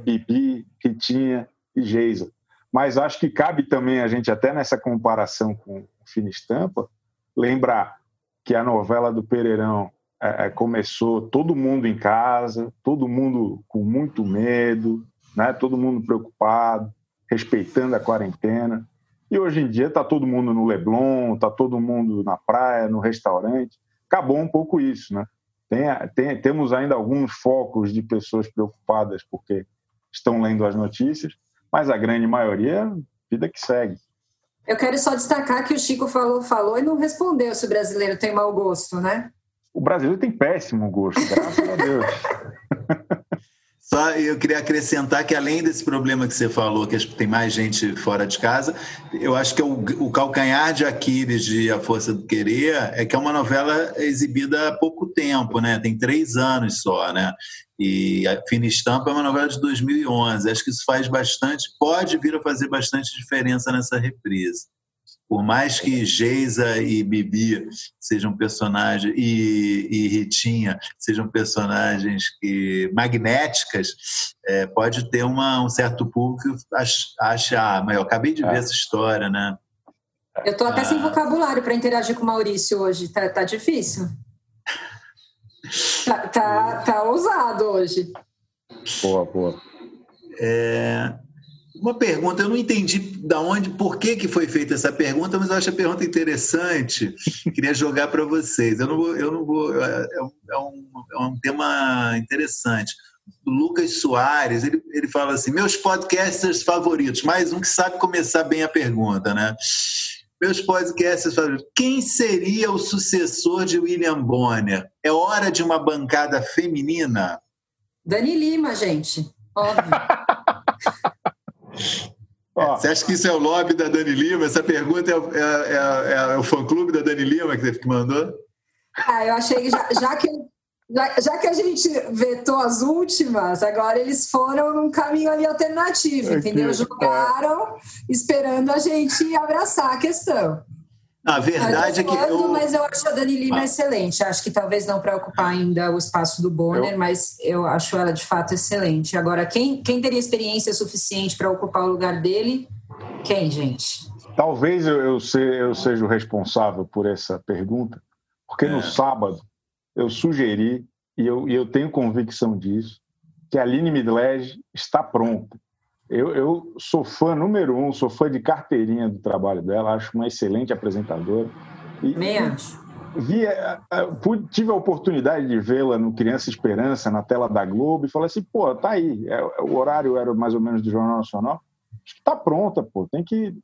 Bibi, Ritinha e Geisa. Mas acho que cabe também a gente, até nessa comparação com Fina Estampa, lembrar que a novela do Pereirão é, é, começou todo mundo em casa, todo mundo com muito medo, né? todo mundo preocupado, respeitando a quarentena. E hoje em dia está todo mundo no Leblon, está todo mundo na praia, no restaurante. Acabou um pouco isso, né? Tem, tem, temos ainda alguns focos de pessoas preocupadas porque estão lendo as notícias, mas a grande maioria, vida que segue. Eu quero só destacar que o Chico falou, falou e não respondeu se o brasileiro tem mau gosto, né? O brasileiro tem péssimo gosto, graças a Deus. Só eu queria acrescentar que, além desse problema que você falou, que tem mais gente fora de casa, eu acho que é o, o calcanhar de Aquiles de A Força do Querer é que é uma novela exibida há pouco tempo, né? Tem três anos só, né? E a Fina Estampa é uma novela de 2011. Acho que isso faz bastante, pode vir a fazer bastante diferença nessa reprise por mais que Geisa e Bibi sejam personagens e, e Ritinha sejam personagens que magnéticas, é, pode ter uma, um certo público que acha, ah, mas eu acabei de ver é. essa história, né? Eu tô até ah. sem vocabulário para interagir com o Maurício hoje, tá, tá difícil. Tá, tá, tá ousado hoje. Boa, boa. É, uma pergunta, eu não entendi da onde, por que, que foi feita essa pergunta, mas eu acho a pergunta interessante. Queria jogar para vocês. Eu não vou, eu não vou. É, é, um, é um tema interessante. O Lucas Soares, ele, ele fala assim: meus podcasters favoritos, mais um que sabe começar bem a pergunta, né? Meus podcasters favoritos. Quem seria o sucessor de William Bonner? É hora de uma bancada feminina? Dani Lima, gente. Óbvio. Ó, Você acha que isso é o lobby da Dani Lima? Essa pergunta é, é, é, é o fã-clube da Dani Lima que mandou? Ah, eu achei que já, já que já, já, que a gente vetou as últimas, agora eles foram num caminho ali alternativo, entendeu? Jogaram esperando a gente abraçar a questão. A verdade é que. Eu... Mas eu acho a Dani Lima ah. excelente. Acho que talvez não para ocupar ainda o espaço do Bonner, eu... mas eu acho ela de fato excelente. Agora, quem, quem teria experiência suficiente para ocupar o lugar dele? Quem, gente? Talvez eu, eu, se, eu seja o responsável por essa pergunta, porque é. no sábado eu sugeri, e eu, e eu tenho convicção disso, que a Aline Midlege está pronta. Eu, eu, sou fã número um, sou fã de carteirinha do trabalho dela, acho uma excelente apresentadora. E, acho. Vi, é, é, tive a oportunidade de vê-la no Criança Esperança, na tela da Globo, e falei assim: pô, tá aí. É, o horário era mais ou menos do Jornal Nacional. Acho que tá pronta, pô. Tem que.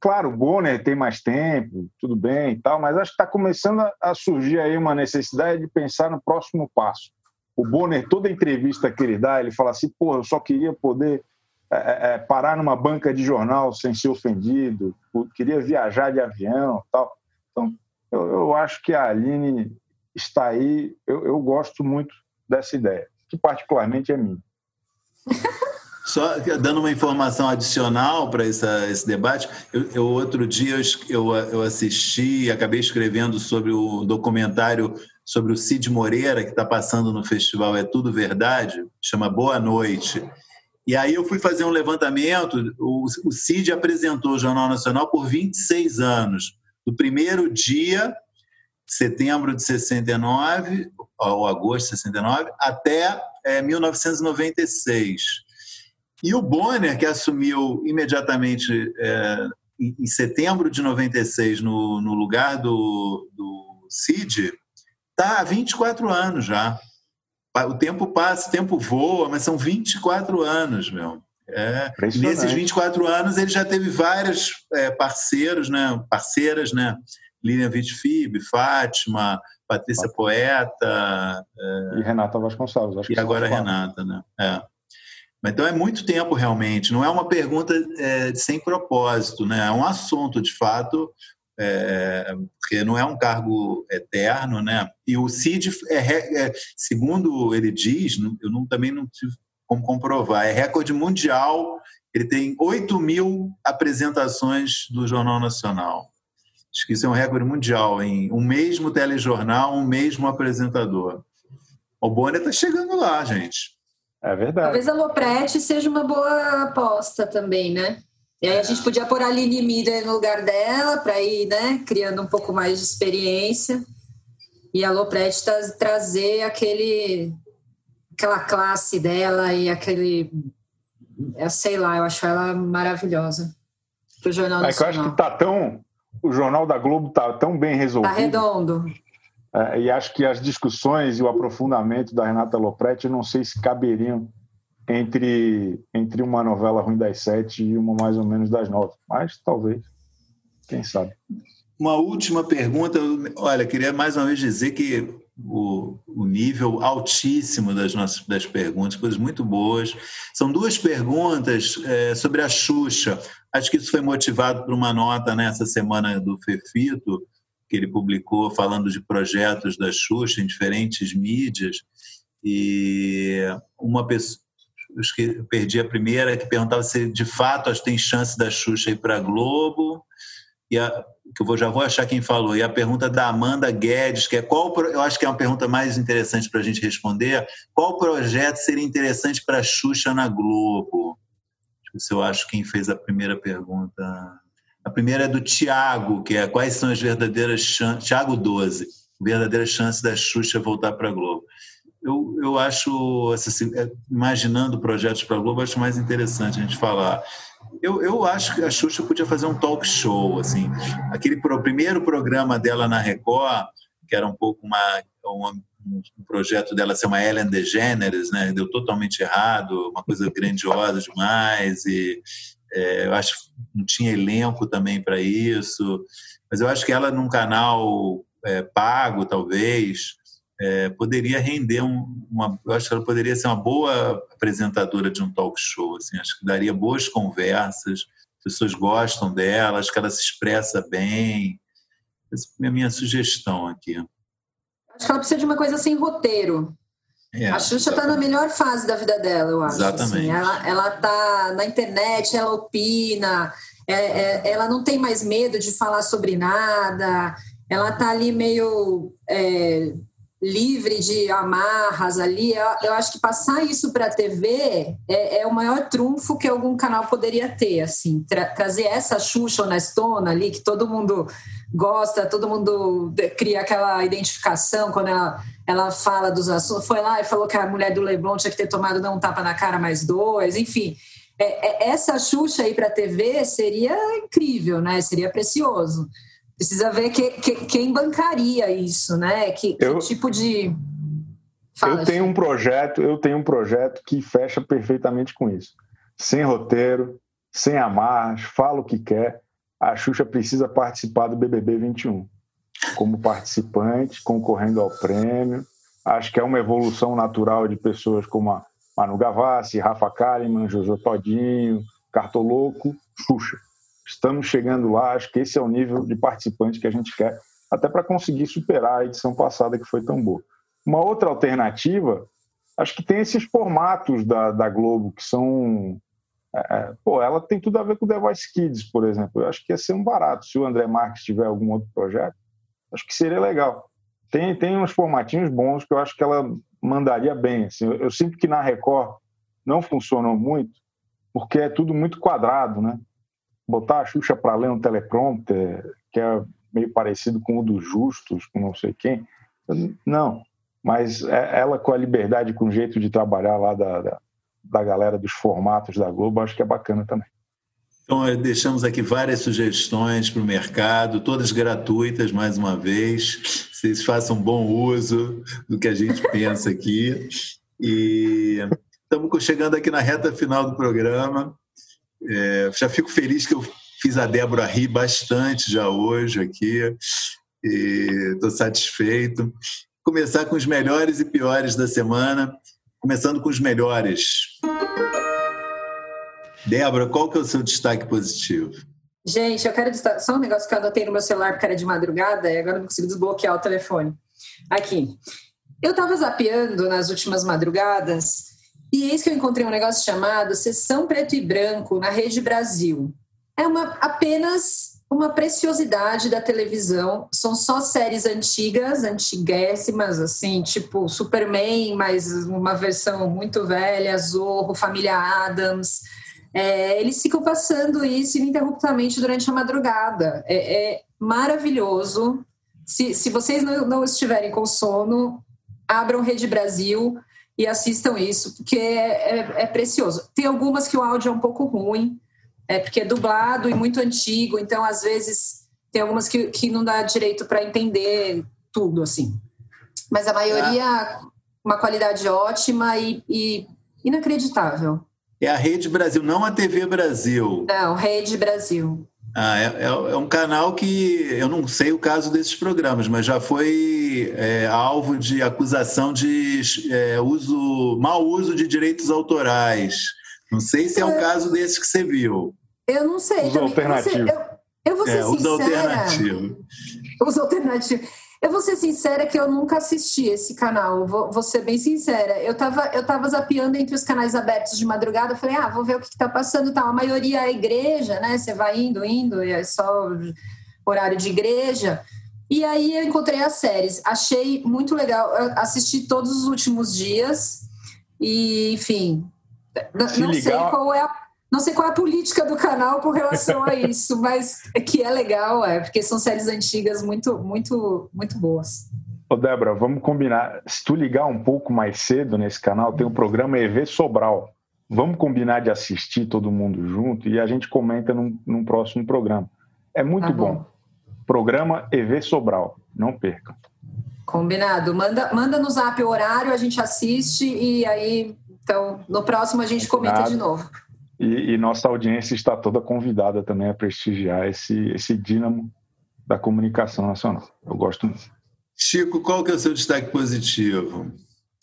Claro, o Bonner tem mais tempo, tudo bem e tal, mas acho que está começando a surgir aí uma necessidade de pensar no próximo passo. O Bonner, toda entrevista que ele dá, ele fala assim: pô, eu só queria poder é, é, é, parar numa banca de jornal sem ser ofendido, queria viajar de avião tal. Então, eu, eu acho que a Aline está aí, eu, eu, gosto muito dessa ideia, que particularmente é minha. Só dando uma informação adicional para esse debate, eu, eu outro dia eu, eu assisti, acabei escrevendo sobre o documentário sobre o Cid Moreira, que está passando no festival É Tudo Verdade, chama Boa Noite. E aí eu fui fazer um levantamento, o, CID apresentou o Jornal Nacional por 26 anos. Do primeiro dia, setembro de 69, ou agosto de 69, até é, 1996. E o Bonner, que assumiu imediatamente é, em, em, setembro de 96 no, no lugar do, do CID, está há 24 anos já o tempo passa, o tempo voa, mas são 24 anos, meu. É, nesses 24 anos ele já teve vários é, parceiros, né, parceiras, né? Lilian Vitfib, Fátima, Patrícia Poeta. É, e Renata Vasconcelos, acho que E agora Renata, né? É. Então é muito tempo realmente, não é uma pergunta é, sem propósito, né? É um assunto, de fato, é, porque não é um cargo eterno, né? E o CID, é, é, segundo ele diz, eu não, também não tive como comprovar, é recorde mundial. Ele tem 8 mil apresentações do Jornal Nacional. Acho que isso é um recorde mundial, em um mesmo telejornal, um mesmo apresentador. O Bonner está chegando lá, gente. É verdade. Talvez a Loprete seja uma boa aposta também, né? E aí a gente podia pôr a Aline Miller no lugar dela para ir, né, criando um pouco mais de experiência. E a Loprete trazer aquele aquela classe dela e aquele eu sei lá, eu acho ela maravilhosa. do Jornal é Nacional. eu acho que tá tão. O Jornal da Globo está tão bem resolvido. Está redondo. É, e acho que as discussões e o aprofundamento da Renata Lopretti, eu não sei se caberiam entre, entre uma novela ruim das sete e uma mais ou menos das nove. Mas talvez. Quem sabe? Uma última pergunta. Olha, queria mais uma vez dizer que o, o, nível altíssimo das nossas das perguntas, coisas muito boas. São duas perguntas é, sobre a Xuxa. Acho que isso foi motivado por uma nota nessa semana do Fefito, que ele publicou falando de projetos da Xuxa em diferentes mídias. E uma pessoa, eu perdi a primeira, que perguntava se de fato tem chance da Xuxa ir para Globo. E a, que eu já vou achar quem falou. E a pergunta da Amanda Guedes, que é qual, eu acho que é uma pergunta mais interessante para a gente responder. Qual projeto seria interessante para a Xuxa na Globo? Se eu acho quem fez a primeira pergunta. A primeira é do Tiago, que é quais são as verdadeiras chances. Tiago 12, verdadeiras chances da Xuxa voltar para a Globo. Eu, eu acho, assim, é, imaginando projetos para a Globo, acho mais interessante a gente falar eu, eu acho que a Xuxa podia fazer um talk show, assim. Aquele pro, primeiro programa dela na Record, que era um pouco uma, uma um projeto dela ser uma Ellen DeGeneres, né? Deu totalmente errado, uma coisa grandiosa demais e é, eu acho que não tinha elenco também para isso. Mas eu acho que ela num canal é, pago, talvez, é, poderia render um, uma. Eu acho que ela poderia ser uma boa apresentadora de um talk show. Assim, acho que daria boas conversas, as pessoas gostam dela, acho que ela se expressa bem. Essa é a minha sugestão aqui. Acho que ela precisa de uma coisa sem roteiro. É, a Xuxa está na melhor fase da vida dela, eu acho. Exatamente. Assim. Ela, ela tá na internet, ela opina, é, é, ela não tem mais medo de falar sobre nada, ela tá ali meio é, livre de amarras ali, eu, acho que passar isso para a TV é, é, o maior trunfo que algum canal poderia ter, assim, tra trazer essa Xuxa honestona ali, que todo mundo gosta, todo mundo cria aquela identificação quando ela, ela fala dos assuntos, foi lá e falou que a mulher do Leblon tinha que ter tomado não um tapa na cara mais dois, enfim, é, é, essa Xuxa aí para a TV seria incrível, né, seria precioso. Precisa ver que, que, quem bancaria isso, né? Que, eu, que tipo de. Fala, eu tenho um projeto, eu tenho um projeto que fecha perfeitamente com isso. Sem roteiro, sem amarras, fala o que quer. A Xuxa precisa participar do BBB 21 como participante, concorrendo ao prêmio. Acho que é uma evolução natural de pessoas como a Manu Gavassi, Rafa Kalimann, Jojo Todinho, Cartoloco, Xuxa. Estamos chegando lá, acho que esse é o nível de participante que a gente quer, até para conseguir superar a edição passada que foi tão boa. Uma outra alternativa, acho que tem esses formatos da, da Globo que são. É, é, pô, ela tem tudo a ver com o The Voice Kids, por exemplo. Eu acho que ia ser um barato. Se o André Marques tiver algum outro projeto, acho que seria legal. Tem, tem uns formatinhos bons que eu acho que ela mandaria bem. Assim, eu, eu sinto que na Record não funcionou muito, porque é tudo muito quadrado, né? Botar a Xuxa para ler um teleprompter, que é meio parecido com o dos Justos, com não sei quem. Não, mas é ela com a liberdade, com o jeito de trabalhar lá da, da, da galera dos formatos da Globo, acho que é bacana também. Então, deixamos aqui várias sugestões para o mercado, todas gratuitas, mais uma vez. Vocês façam bom uso do que a gente pensa aqui. E estamos chegando aqui na reta final do programa. É, já fico feliz que eu fiz a Débora rir bastante já hoje aqui. Estou satisfeito. Começar com os melhores e piores da semana, começando com os melhores. Débora, qual que é o seu destaque positivo? Gente, eu quero destacar só um negócio que eu anotei no meu celular porque era de madrugada e agora não consigo desbloquear o telefone. Aqui. Eu estava zapeando nas últimas madrugadas e eis que eu encontrei um negócio chamado Sessão Preto e Branco na Rede Brasil. É uma, apenas uma preciosidade da televisão. São só séries antigas, antiguéssimas, assim, tipo Superman, mas uma versão muito velha, Zorro, Família Adams. É, eles ficam passando isso ininterruptamente durante a madrugada. É, é maravilhoso. Se, se vocês não, não estiverem com sono, abram Rede Brasil e assistam isso, porque é, é, é, precioso. Tem algumas que o áudio é um pouco ruim, É porque é dublado e muito antigo, então às vezes tem algumas que, que não dá direito para entender tudo, assim. Mas a maioria, uma qualidade ótima e, e inacreditável. É a Rede Brasil, não a TV Brasil. Não, Rede Brasil. Ah, é, é, é, um canal que eu não sei o caso desses programas, mas já foi é, alvo de acusação de é, uso, mau uso de direitos autorais. Não sei se é o é. caso desse que você viu. Eu não sei. Uso alternativo. Eu, eu vou ser é, sincera. Uso alternativo. Uso alternativo. Eu vou ser sincera que eu nunca assisti esse canal, vou, vou ser bem sincera. Eu estava eu tava zapeando entre os canais abertos de madrugada, falei, ah, vou ver o que está passando tal. A maioria é igreja, né? Você vai indo, indo, e é só horário de igreja. E aí eu encontrei as séries. Achei muito legal. Eu assisti todos os últimos dias. E, enfim, Se não ligar... sei qual é a não sei qual é a política do canal com relação a isso, mas é que é legal, é, porque são séries antigas muito, muito, muito boas. Ô Débora, vamos combinar. Se tu ligar um pouco mais cedo nesse canal, tem o um programa EV Sobral. Vamos combinar de assistir todo mundo junto e a gente comenta num, num próximo programa. É muito tá bom. bom. Programa EV Sobral. Não percam. Combinado. Manda, manda no zap o horário, a gente assiste e aí, então, no próximo a gente comenta Combinado. de novo. E, e, nossa audiência está toda convidada também a prestigiar esse, esse dínamo da comunicação nacional. Eu gosto muito. Chico, qual que é o seu destaque positivo?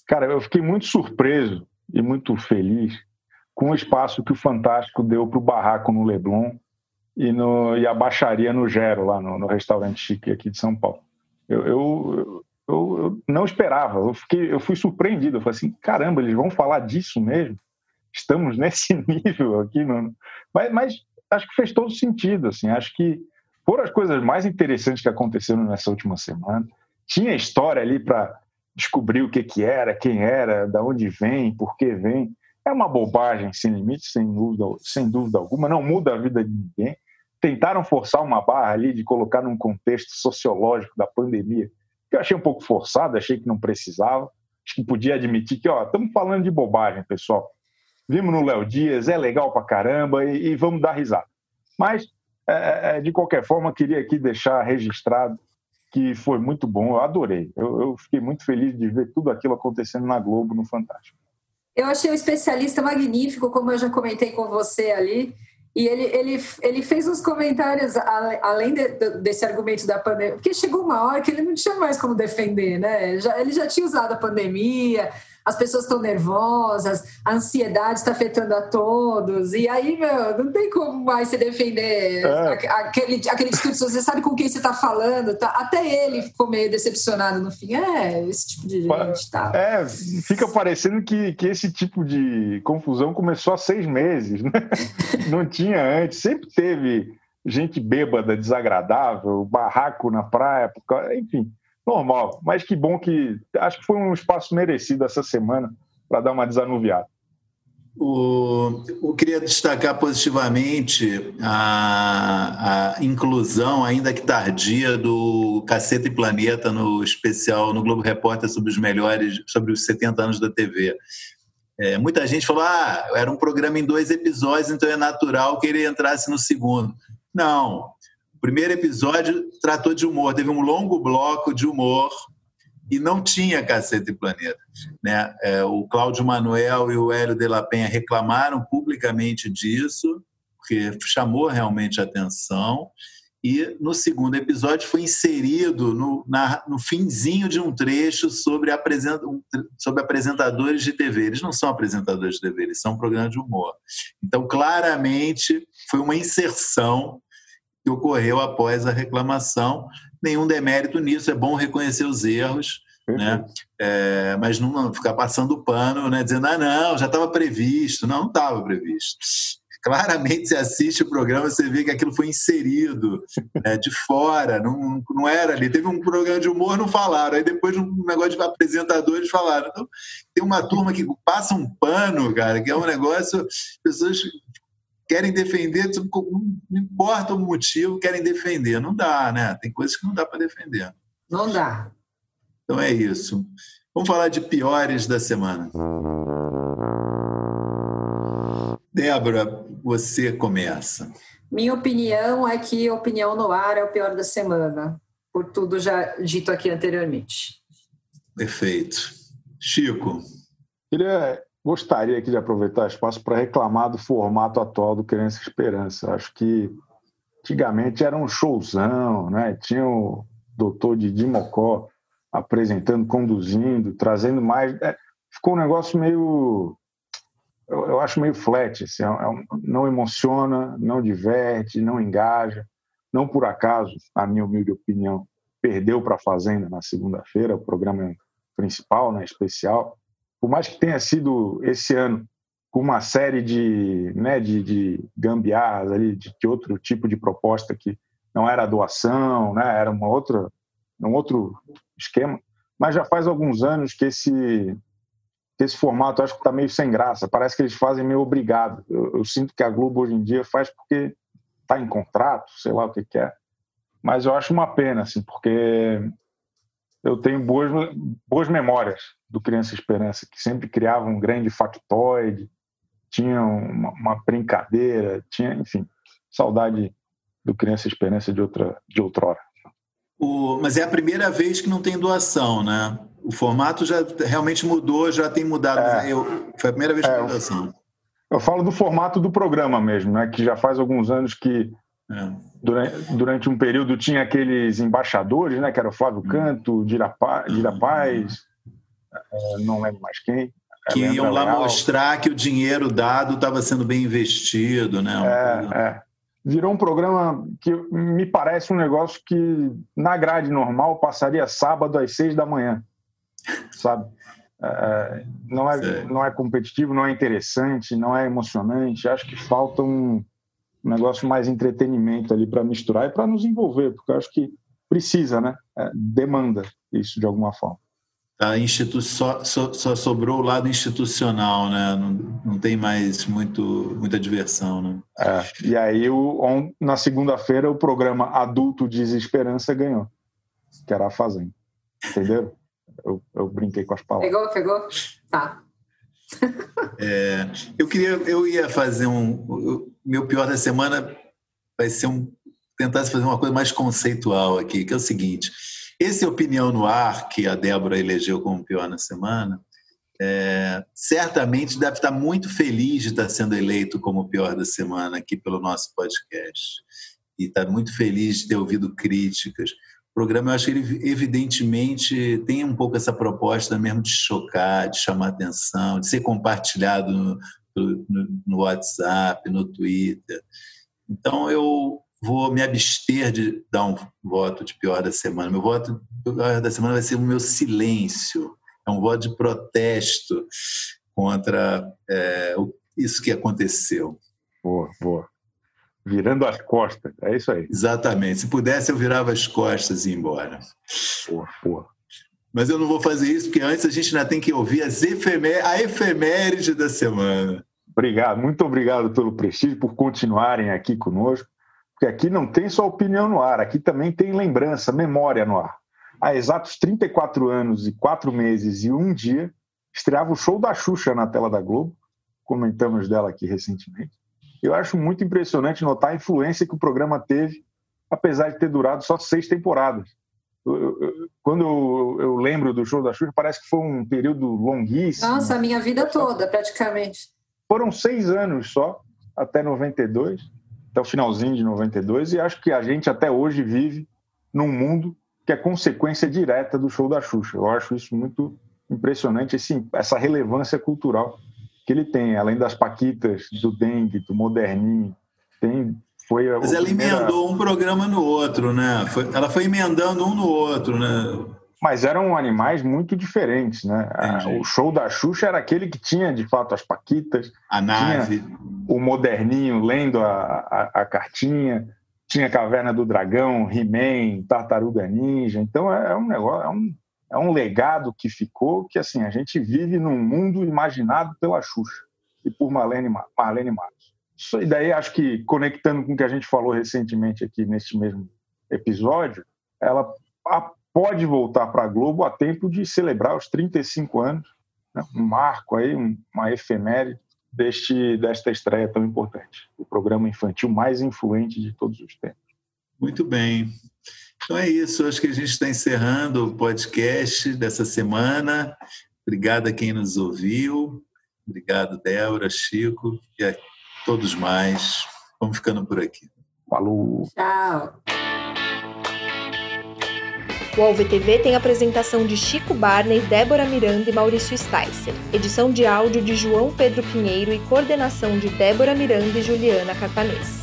Cara, eu fiquei muito surpreso e muito feliz com o espaço que o Fantástico deu para o barraco no Leblon e, no, e a baixaria no Gero, lá no, no restaurante chique aqui de São Paulo. Eu, eu, eu, eu, não esperava, eu, fiquei, eu fui surpreendido. Eu falei assim: caramba, eles vão falar disso mesmo? Estamos nesse nível aqui, mano. Mas, mas acho que fez todo sentido, assim. Acho que foram as coisas mais interessantes que aconteceram nessa última semana. Tinha história ali para descobrir o que, que era, quem era, da onde vem, por que vem. É uma bobagem sem limite, sem dúvida, sem dúvida alguma. Não muda a vida de ninguém. Tentaram forçar uma barra ali de colocar num contexto sociológico da pandemia, que eu achei um pouco forçado, achei que não precisava. Acho que podia admitir que, ó, estamos falando de bobagem, pessoal vimos no Léo Dias, é legal pra caramba e, e vamos dar risada. Mas, é, é, é, de qualquer forma, queria aqui deixar registrado que foi muito bom, eu adorei. Eu, eu, fiquei muito feliz de ver tudo aquilo acontecendo na Globo, no Fantástico. Eu achei o especialista magnífico, como eu já comentei com você ali. E ele, ele, ele fez uns comentários, além de, desse argumento da pandemia, porque chegou uma hora que ele não tinha mais como defender, né? Já, ele já tinha usado a pandemia, as pessoas estão nervosas, a ansiedade está afetando a todos, e aí, meu, não tem como mais você defender é. aquele, aquele discurso, você sabe com quem você está falando, tá? até ele ficou meio decepcionado no fim, é, esse tipo de gente, tá? É, fica parecendo que, que esse tipo de confusão começou há seis meses, né? não tinha antes, sempre teve gente bêbada, desagradável, barraco na praia, enfim normal. Mas que bom que. Acho que foi um espaço merecido essa semana para dar uma desanuviada. O, eu queria destacar positivamente a, a, inclusão, ainda que tardia, do Caceta e Planeta no especial no Globo Repórter sobre os melhores, sobre os 70 anos da TV. É, muita gente falou: ah, era um programa em dois episódios, então é natural que ele entrasse no segundo. Não, primeiro episódio tratou de humor, teve um longo bloco de humor e não tinha Caceta e Planeta. Né? É, o Cláudio Manuel e o Hélio de la Penha reclamaram publicamente disso, porque chamou realmente a atenção. E no segundo episódio foi inserido no, na, no finzinho de um trecho sobre, apresenta, sobre apresentadores de TV. Eles não são apresentadores de TV, eles são um programa de humor. Então, claramente, foi uma inserção que ocorreu após a reclamação. Nenhum demérito nisso, é bom reconhecer os erros, né? É, mas não ficar passando pano, né? dizendo, ah, não, já estava previsto. Não, não estava previsto. Claramente, você assiste o programa, você vê que aquilo foi inserido né, de fora, não, não era ali. Teve um programa de humor, não falaram. Aí depois um negócio de apresentadores falaram. Então, tem uma turma que passa um pano, cara, que é um negócio. Pessoas querem defender, não importa o motivo, querem defender. Não dá, né? Tem coisas que não dá para defender. Não dá. Então é isso. Vamos falar de piores da semana. Débora, você começa. Minha opinião é que Opinião no Ar é o pior da semana, por tudo já dito aqui anteriormente. Perfeito. Chico. Queria, gostaria aqui de aproveitar o espaço para reclamar do formato atual do Criança Esperança. Acho que antigamente era um showzão, né? Tinha o doutor Didi Mocó apresentando, conduzindo, trazendo mais. É, ficou um negócio meio. Eu, eu acho meio flat. Assim, é, é, não emociona, não diverte, não engaja. Não por acaso, a minha humilde opinião, perdeu para a Fazenda na segunda-feira, o programa principal, né, especial. Por mais que tenha sido esse ano com uma série de, né, de, de gambiarras ali, de, de outro tipo de proposta que não era doação, né, era uma outra, um outro esquema. Mas já faz alguns anos que esse, que esse formato acho que está meio sem graça. Parece que eles fazem meio obrigado. Eu, eu, sinto que a Globo hoje em dia faz porque está em contrato, sei lá o que, que é. Mas eu acho uma pena, assim, porque eu tenho boas, boas memórias do Criança Esperança, que sempre criava um grande factoide, tinha uma, uma brincadeira, tinha, enfim, saudade do Criança Esperança de outra de outrora. O, mas é a primeira vez que não tem doação, né? O formato já realmente mudou, já tem mudado. É, eu, foi a primeira vez que é, tem doação. Eu falo do formato do programa mesmo, né? Que já faz alguns anos que é. durante, durante, um período tinha aqueles embaixadores, né? Que era o Flávio hum. Canto, Dira, Dira Paz, hum. Não lembro mais quem que iam lá legal. mostrar que o dinheiro dado estava sendo bem investido, né? É, é. Virou um programa que me parece um negócio que na grade normal passaria sábado às seis da manhã, sabe? É, não, é, não é competitivo, não é interessante, não é emocionante. Acho que falta um, um negócio mais entretenimento ali para misturar e para nos envolver, porque acho que precisa, né? É, demanda isso de alguma forma a institu só, só, só, sobrou o lado institucional, né? Não, não tem mais muito, muita diversão, né? É, e aí, o, on, na segunda-feira, o programa Adulto Desesperança ganhou, que era a Fazenda. Entendeu? Eu, eu brinquei com as palavras. Pegou, pegou? Tá. É, eu queria, eu ia fazer um, o meu pior da semana vai ser um tentar fazer uma coisa mais conceitual aqui, que é o seguinte: esse Opinião no Ar, que a Débora elegeu como pior na semana, é, certamente deve estar muito feliz de estar sendo eleito como pior da semana aqui pelo nosso podcast. E está muito feliz de ter ouvido críticas. O programa, eu acho que ele, evidentemente, tem um pouco essa proposta mesmo de chocar, de chamar atenção, de ser compartilhado no, no, no WhatsApp, no Twitter. Então, eu vou me abster de dar um voto de pior da semana. Meu voto de pior da semana vai ser o meu silêncio. É um voto de protesto contra é, isso que aconteceu. Boa, boa. Virando as costas, é isso aí. Exatamente. Se pudesse, eu virava as costas e ia embora. Boa, boa. Mas eu não vou fazer isso, porque antes a gente ainda tem que ouvir as efemé a efeméride da semana. Obrigado, muito obrigado pelo prestígio, por continuarem aqui conosco. Porque aqui não tem só opinião no ar, aqui também tem lembrança, memória no ar. Há exatos 34 anos e 4 meses e um dia, estreava o show da Xuxa na tela da Globo. Comentamos dela aqui recentemente. Eu acho muito impressionante notar a influência que o programa teve, apesar de ter durado só seis temporadas. quando eu, eu, lembro do show da Xuxa, parece que foi um período longuíssimo. Nossa, a minha vida toda, praticamente. Foram seis anos só, até 92 até o finalzinho de 92, e acho que a gente até hoje vive num mundo que é consequência direta do show da Xuxa. Eu acho isso muito impressionante, esse, essa relevância cultural que ele tem, além das paquitas, do dengue, do moderninho, tem foi Mas ela primeira... emendou um programa no outro, né? Foi, ela foi emendando um no outro, né? Mas eram animais muito diferentes, né? O show da Xuxa era aquele que tinha, de fato, as paquitas. A nave. O moderninho lendo a, a, a cartinha. Tinha Caverna do Dragão, He-Man, Tartaruga Ninja. Então é, é um negócio, é um, é um legado que ficou que, assim, a gente vive num mundo imaginado pela Xuxa e por Marlene, Marlene Matos. Isso, e daí, acho que, conectando com o que a gente falou recentemente aqui neste mesmo episódio, ela pode voltar para a Globo a tempo de celebrar os 35 anos, né? um marco aí, uma efeméride deste, desta estreia tão importante. O programa infantil mais influente de todos os tempos. Muito bem. Então é isso. Acho que a gente está encerrando o podcast dessa semana. Obrigado a quem nos ouviu. Obrigado, Débora, Chico e a todos mais. Vamos ficando por aqui. Falou. Tchau. O AlvTV tem apresentação de Chico Barney, Débora Miranda e Maurício Sticer. Edição de áudio de João Pedro Pinheiro e coordenação de Débora Miranda e Juliana Catanês.